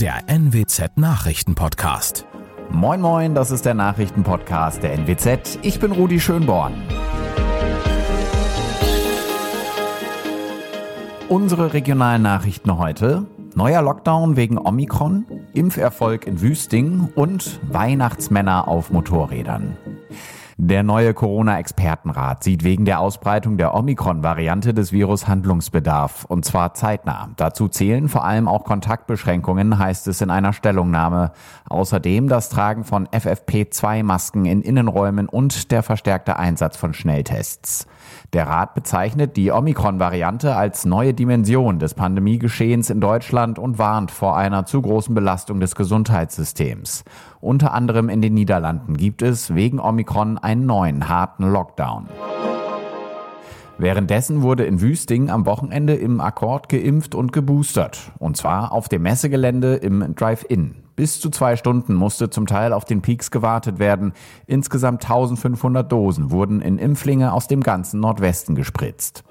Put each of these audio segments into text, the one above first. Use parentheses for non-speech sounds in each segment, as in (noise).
der NWZ Nachrichtenpodcast. Moin moin, das ist der Nachrichtenpodcast der NWZ. Ich bin Rudi Schönborn. Unsere regionalen Nachrichten heute. Neuer Lockdown wegen Omikron, Impferfolg in Wüsting und Weihnachtsmänner auf Motorrädern. Der neue Corona-Expertenrat sieht wegen der Ausbreitung der Omikron-Variante des Virus Handlungsbedarf, und zwar zeitnah. Dazu zählen vor allem auch Kontaktbeschränkungen, heißt es in einer Stellungnahme. Außerdem das Tragen von FFP2-Masken in Innenräumen und der verstärkte Einsatz von Schnelltests. Der Rat bezeichnet die Omikron-Variante als neue Dimension des Pandemiegeschehens in Deutschland und warnt vor einer zu großen Belastung des Gesundheitssystems. Unter anderem in den Niederlanden gibt es wegen Omikron einen neuen harten Lockdown. Währenddessen wurde in Wüsting am Wochenende im Akkord geimpft und geboostert. Und zwar auf dem Messegelände im Drive-In. Bis zu zwei Stunden musste zum Teil auf den Peaks gewartet werden. Insgesamt 1500 Dosen wurden in Impflinge aus dem ganzen Nordwesten gespritzt.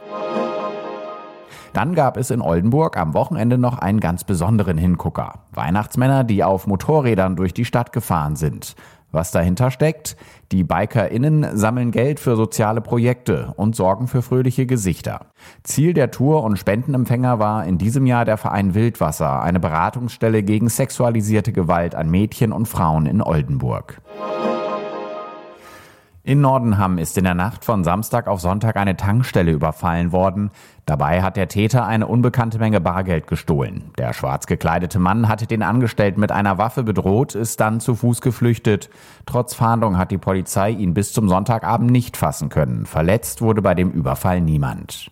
Dann gab es in Oldenburg am Wochenende noch einen ganz besonderen Hingucker. Weihnachtsmänner, die auf Motorrädern durch die Stadt gefahren sind. Was dahinter steckt? Die BikerInnen sammeln Geld für soziale Projekte und sorgen für fröhliche Gesichter. Ziel der Tour und Spendenempfänger war in diesem Jahr der Verein Wildwasser, eine Beratungsstelle gegen sexualisierte Gewalt an Mädchen und Frauen in Oldenburg. In Nordenham ist in der Nacht von Samstag auf Sonntag eine Tankstelle überfallen worden. Dabei hat der Täter eine unbekannte Menge Bargeld gestohlen. Der schwarz gekleidete Mann hatte den Angestellten mit einer Waffe bedroht, ist dann zu Fuß geflüchtet. Trotz Fahndung hat die Polizei ihn bis zum Sonntagabend nicht fassen können. Verletzt wurde bei dem Überfall niemand.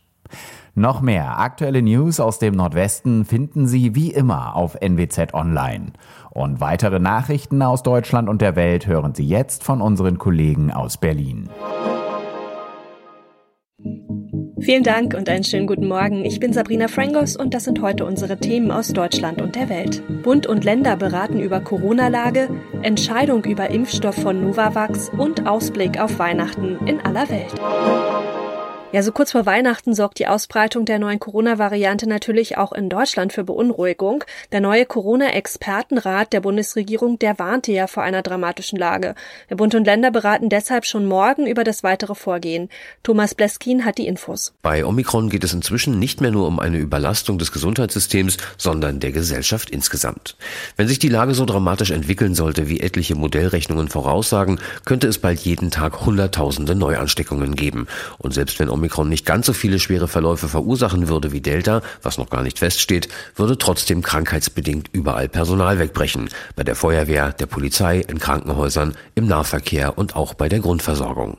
Noch mehr aktuelle News aus dem Nordwesten finden Sie wie immer auf NWZ Online. Und weitere Nachrichten aus Deutschland und der Welt hören Sie jetzt von unseren Kollegen aus Berlin. Vielen Dank und einen schönen guten Morgen. Ich bin Sabrina Frangos und das sind heute unsere Themen aus Deutschland und der Welt. Bund und Länder beraten über Corona-Lage, Entscheidung über Impfstoff von Novavax und Ausblick auf Weihnachten in aller Welt. Ja, so kurz vor Weihnachten sorgt die Ausbreitung der neuen Corona-Variante natürlich auch in Deutschland für Beunruhigung. Der neue Corona-Expertenrat der Bundesregierung, der warnte ja vor einer dramatischen Lage. Der Bund und Länder beraten deshalb schon morgen über das weitere Vorgehen. Thomas Bleskin hat die Infos. Bei Omikron geht es inzwischen nicht mehr nur um eine Überlastung des Gesundheitssystems, sondern der Gesellschaft insgesamt. Wenn sich die Lage so dramatisch entwickeln sollte, wie etliche Modellrechnungen voraussagen, könnte es bald jeden Tag Hunderttausende Neuansteckungen geben. Und selbst wenn Omikron nicht ganz so viele schwere Verläufe verursachen würde wie Delta, was noch gar nicht feststeht, würde trotzdem krankheitsbedingt überall Personal wegbrechen. Bei der Feuerwehr, der Polizei, in Krankenhäusern, im Nahverkehr und auch bei der Grundversorgung.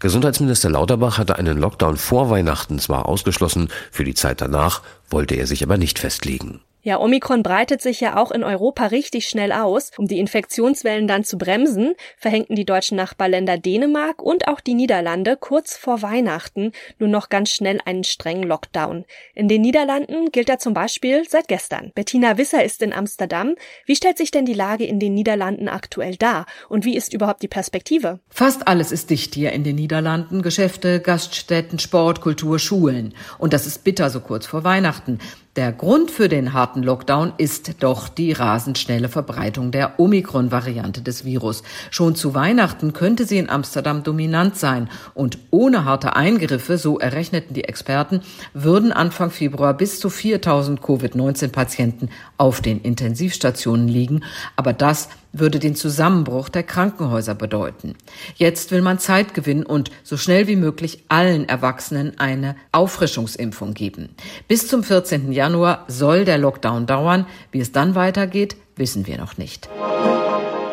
Gesundheitsminister Lauterbach hatte einen Lockdown vor Weihnachten zwar ausgeschlossen, für die Zeit danach wollte er sich aber nicht festlegen. Ja, Omikron breitet sich ja auch in Europa richtig schnell aus. Um die Infektionswellen dann zu bremsen, verhängten die deutschen Nachbarländer Dänemark und auch die Niederlande kurz vor Weihnachten nur noch ganz schnell einen strengen Lockdown. In den Niederlanden gilt er zum Beispiel seit gestern. Bettina Wisser ist in Amsterdam. Wie stellt sich denn die Lage in den Niederlanden aktuell dar? Und wie ist überhaupt die Perspektive? Fast alles ist dicht hier in den Niederlanden. Geschäfte, Gaststätten, Sport, Kultur, Schulen. Und das ist bitter so kurz vor Weihnachten. Der Grund für den harten Lockdown ist doch die rasend schnelle Verbreitung der Omikron-Variante des Virus. Schon zu Weihnachten könnte sie in Amsterdam dominant sein. Und ohne harte Eingriffe, so errechneten die Experten, würden Anfang Februar bis zu 4000 Covid-19-Patienten auf den Intensivstationen liegen. Aber das würde den Zusammenbruch der Krankenhäuser bedeuten. Jetzt will man Zeit gewinnen und so schnell wie möglich allen Erwachsenen eine Auffrischungsimpfung geben. Bis zum 14. Januar soll der Lockdown dauern. Wie es dann weitergeht, wissen wir noch nicht.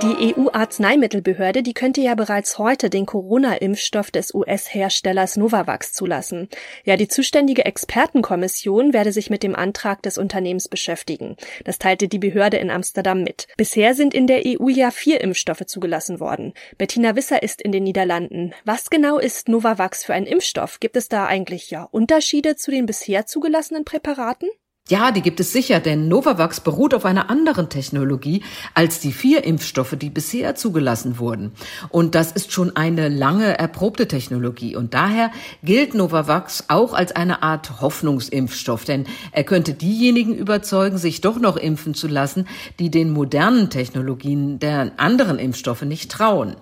Die EU-Arzneimittelbehörde, die könnte ja bereits heute den Corona-Impfstoff des US-Herstellers Novavax zulassen. Ja, die zuständige Expertenkommission werde sich mit dem Antrag des Unternehmens beschäftigen. Das teilte die Behörde in Amsterdam mit. Bisher sind in der EU ja vier Impfstoffe zugelassen worden. Bettina Wisser ist in den Niederlanden. Was genau ist Novavax für ein Impfstoff? Gibt es da eigentlich ja Unterschiede zu den bisher zugelassenen Präparaten? Ja, die gibt es sicher, denn Novavax beruht auf einer anderen Technologie als die vier Impfstoffe, die bisher zugelassen wurden. Und das ist schon eine lange erprobte Technologie. Und daher gilt Novavax auch als eine Art Hoffnungsimpfstoff, denn er könnte diejenigen überzeugen, sich doch noch impfen zu lassen, die den modernen Technologien der anderen Impfstoffe nicht trauen.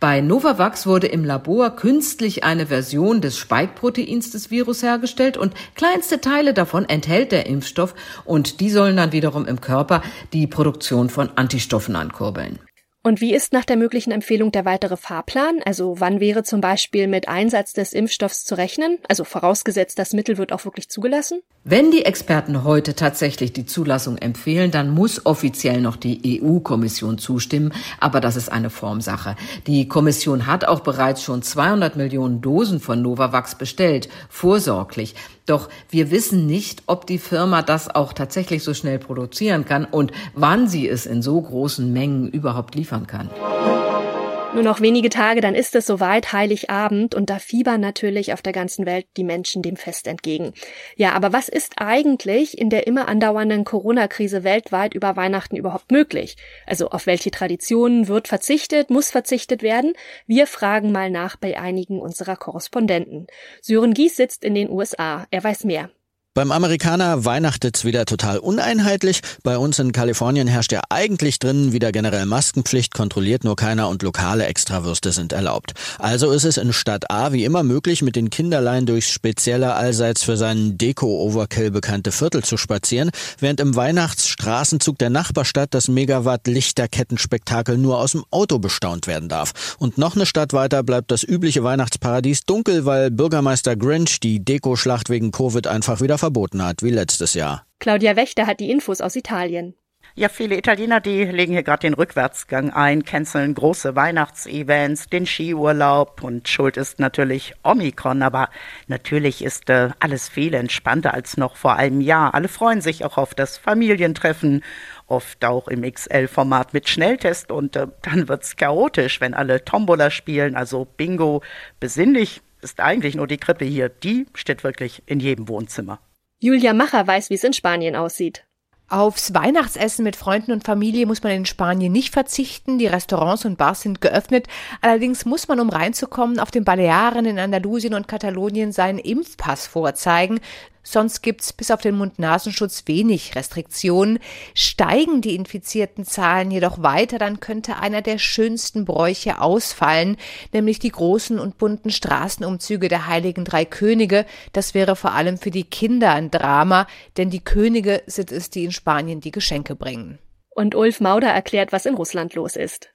Bei Novavax wurde im Labor künstlich eine Version des Spike-Proteins des Virus hergestellt und kleinste Teile davon enthält der Impfstoff und die sollen dann wiederum im Körper die Produktion von Antistoffen ankurbeln. Und wie ist nach der möglichen Empfehlung der weitere Fahrplan? Also wann wäre zum Beispiel mit Einsatz des Impfstoffs zu rechnen? Also vorausgesetzt, das Mittel wird auch wirklich zugelassen? Wenn die Experten heute tatsächlich die Zulassung empfehlen, dann muss offiziell noch die EU-Kommission zustimmen. Aber das ist eine Formsache. Die Kommission hat auch bereits schon 200 Millionen Dosen von Novavax bestellt, vorsorglich. Doch wir wissen nicht, ob die Firma das auch tatsächlich so schnell produzieren kann und wann sie es in so großen Mengen überhaupt liefern kann. Nur noch wenige Tage, dann ist es soweit, Heiligabend, und da fiebern natürlich auf der ganzen Welt die Menschen dem Fest entgegen. Ja, aber was ist eigentlich in der immer andauernden Corona-Krise weltweit über Weihnachten überhaupt möglich? Also auf welche Traditionen wird verzichtet, muss verzichtet werden? Wir fragen mal nach bei einigen unserer Korrespondenten. Sören Gies sitzt in den USA. Er weiß mehr. Beim Amerikaner weihnachtet's wieder total uneinheitlich. Bei uns in Kalifornien herrscht ja eigentlich drinnen wieder generell Maskenpflicht, kontrolliert nur keiner und lokale Extrawürste sind erlaubt. Also ist es in Stadt A wie immer möglich, mit den Kinderlein durchs spezielle allseits für seinen Deko-Overkill bekannte Viertel zu spazieren, während im Weihnachtsstraßenzug der Nachbarstadt das Megawatt-Lichterkettenspektakel nur aus dem Auto bestaunt werden darf. Und noch eine Stadt weiter bleibt das übliche Weihnachtsparadies dunkel, weil Bürgermeister Grinch die Dekoschlacht wegen Covid einfach wieder verboten hat, wie letztes Jahr. Claudia Wächter hat die Infos aus Italien. Ja, viele Italiener, die legen hier gerade den Rückwärtsgang ein, canceln große Weihnachtsevents, den Skiurlaub und schuld ist natürlich Omikron, aber natürlich ist äh, alles viel entspannter als noch vor einem Jahr. Alle freuen sich auch auf das Familientreffen, oft auch im XL-Format mit Schnelltest und äh, dann wird's chaotisch, wenn alle Tombola spielen, also Bingo. Besinnlich ist eigentlich nur die Krippe hier, die steht wirklich in jedem Wohnzimmer. Julia Macher weiß, wie es in Spanien aussieht. Aufs Weihnachtsessen mit Freunden und Familie muss man in Spanien nicht verzichten. Die Restaurants und Bars sind geöffnet. Allerdings muss man, um reinzukommen, auf den Balearen in Andalusien und Katalonien seinen Impfpass vorzeigen. Sonst gibt's bis auf den Mund-Nasenschutz wenig Restriktionen. Steigen die infizierten Zahlen jedoch weiter, dann könnte einer der schönsten Bräuche ausfallen, nämlich die großen und bunten Straßenumzüge der Heiligen Drei Könige. Das wäre vor allem für die Kinder ein Drama, denn die Könige sind es, die in Spanien die Geschenke bringen. Und Ulf Mauder erklärt, was in Russland los ist.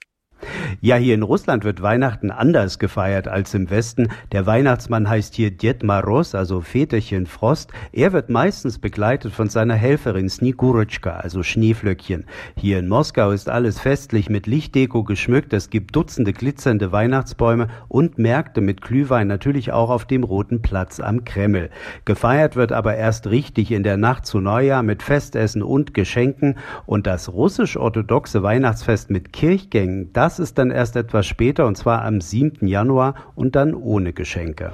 Ja, hier in Russland wird Weihnachten anders gefeiert als im Westen. Der Weihnachtsmann heißt hier Dед Maros, also Väterchen Frost. Er wird meistens begleitet von seiner Helferin Sniguritschka, also Schneeflöckchen. Hier in Moskau ist alles festlich mit Lichtdeko geschmückt. Es gibt Dutzende glitzernde Weihnachtsbäume und Märkte mit Glühwein, natürlich auch auf dem Roten Platz am Kreml. Gefeiert wird aber erst richtig in der Nacht zu Neujahr mit Festessen und Geschenken. Und das russisch-orthodoxe Weihnachtsfest mit Kirchgängen, das das ist dann erst etwas später und zwar am 7. Januar und dann ohne Geschenke.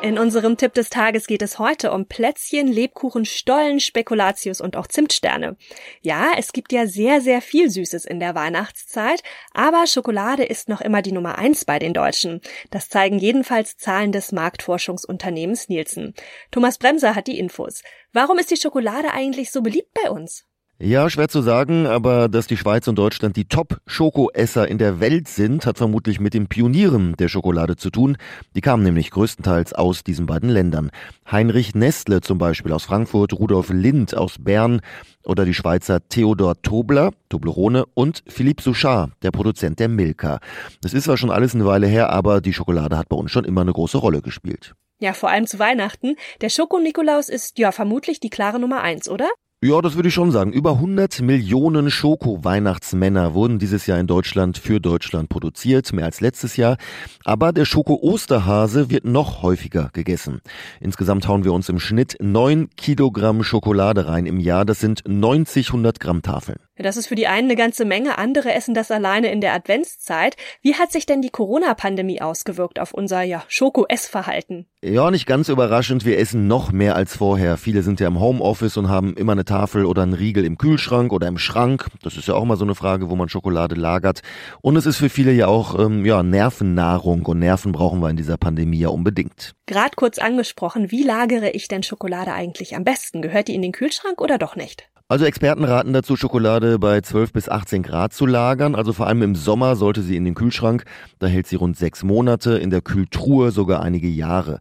In unserem Tipp des Tages geht es heute um Plätzchen, Lebkuchen, Stollen, Spekulatius und auch Zimtsterne. Ja, es gibt ja sehr, sehr viel Süßes in der Weihnachtszeit, aber Schokolade ist noch immer die Nummer eins bei den Deutschen. Das zeigen jedenfalls Zahlen des Marktforschungsunternehmens Nielsen. Thomas Bremser hat die Infos. Warum ist die Schokolade eigentlich so beliebt bei uns? Ja, schwer zu sagen, aber dass die Schweiz und Deutschland die Top-Schokoesser in der Welt sind, hat vermutlich mit den Pionieren der Schokolade zu tun. Die kamen nämlich größtenteils aus diesen beiden Ländern. Heinrich Nestle zum Beispiel aus Frankfurt, Rudolf Lind aus Bern oder die Schweizer Theodor Tobler, Toblerone und Philippe Souchard, der Produzent der Milka. Das ist zwar schon alles eine Weile her, aber die Schokolade hat bei uns schon immer eine große Rolle gespielt. Ja, vor allem zu Weihnachten. Der Schoko-Nikolaus ist ja vermutlich die klare Nummer eins, oder? Ja, das würde ich schon sagen. Über 100 Millionen Schoko-Weihnachtsmänner wurden dieses Jahr in Deutschland für Deutschland produziert, mehr als letztes Jahr. Aber der Schoko-Osterhase wird noch häufiger gegessen. Insgesamt hauen wir uns im Schnitt 9 Kilogramm Schokolade rein im Jahr. Das sind 90 100 Gramm Tafeln. Das ist für die einen eine ganze Menge, andere essen das alleine in der Adventszeit. Wie hat sich denn die Corona-Pandemie ausgewirkt auf unser ja, Schoko-Essverhalten? Ja, nicht ganz überraschend, wir essen noch mehr als vorher. Viele sind ja im Homeoffice und haben immer eine Tafel oder einen Riegel im Kühlschrank oder im Schrank. Das ist ja auch mal so eine Frage, wo man Schokolade lagert. Und es ist für viele ja auch ähm, ja, Nervennahrung und Nerven brauchen wir in dieser Pandemie ja unbedingt. Gerade kurz angesprochen, wie lagere ich denn Schokolade eigentlich am besten? Gehört die in den Kühlschrank oder doch nicht? Also Experten raten dazu, Schokolade bei 12 bis 18 Grad zu lagern. Also vor allem im Sommer sollte sie in den Kühlschrank. Da hält sie rund sechs Monate, in der Kühltruhe sogar einige Jahre.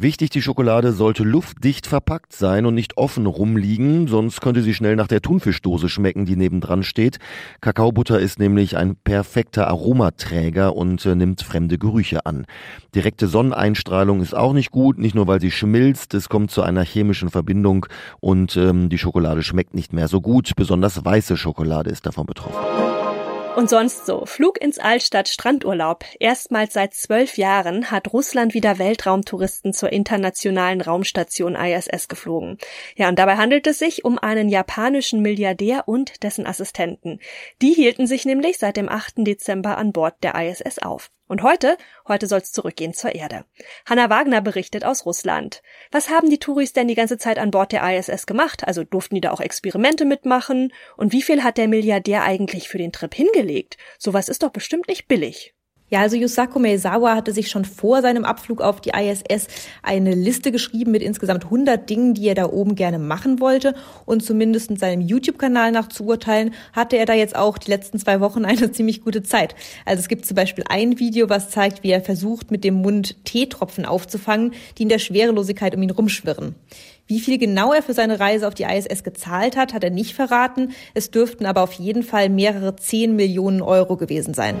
Wichtig, die Schokolade sollte luftdicht verpackt sein und nicht offen rumliegen, sonst könnte sie schnell nach der Thunfischdose schmecken, die nebendran steht. Kakaobutter ist nämlich ein perfekter Aromaträger und äh, nimmt fremde Gerüche an. Direkte Sonneneinstrahlung ist auch nicht gut, nicht nur weil sie schmilzt, es kommt zu einer chemischen Verbindung und ähm, die Schokolade schmeckt nicht mehr so gut. Besonders weiße Schokolade ist davon betroffen. Und sonst so. Flug ins Altstadt Strandurlaub. Erstmals seit zwölf Jahren hat Russland wieder Weltraumtouristen zur internationalen Raumstation ISS geflogen. Ja, und dabei handelt es sich um einen japanischen Milliardär und dessen Assistenten. Die hielten sich nämlich seit dem 8. Dezember an Bord der ISS auf. Und heute, heute soll's zurückgehen zur Erde. Hanna Wagner berichtet aus Russland. Was haben die Touris denn die ganze Zeit an Bord der ISS gemacht? Also durften die da auch Experimente mitmachen? Und wie viel hat der Milliardär eigentlich für den Trip hingelegt? Sowas ist doch bestimmt nicht billig. Ja, also Yusaku Meizawa hatte sich schon vor seinem Abflug auf die ISS eine Liste geschrieben mit insgesamt 100 Dingen, die er da oben gerne machen wollte. Und zumindest in seinem YouTube-Kanal nach zu urteilen, hatte er da jetzt auch die letzten zwei Wochen eine (laughs) ziemlich gute Zeit. Also es gibt zum Beispiel ein Video, was zeigt, wie er versucht, mit dem Mund Teetropfen aufzufangen, die in der Schwerelosigkeit um ihn rumschwirren. Wie viel genau er für seine Reise auf die ISS gezahlt hat, hat er nicht verraten. Es dürften aber auf jeden Fall mehrere 10 Millionen Euro gewesen sein.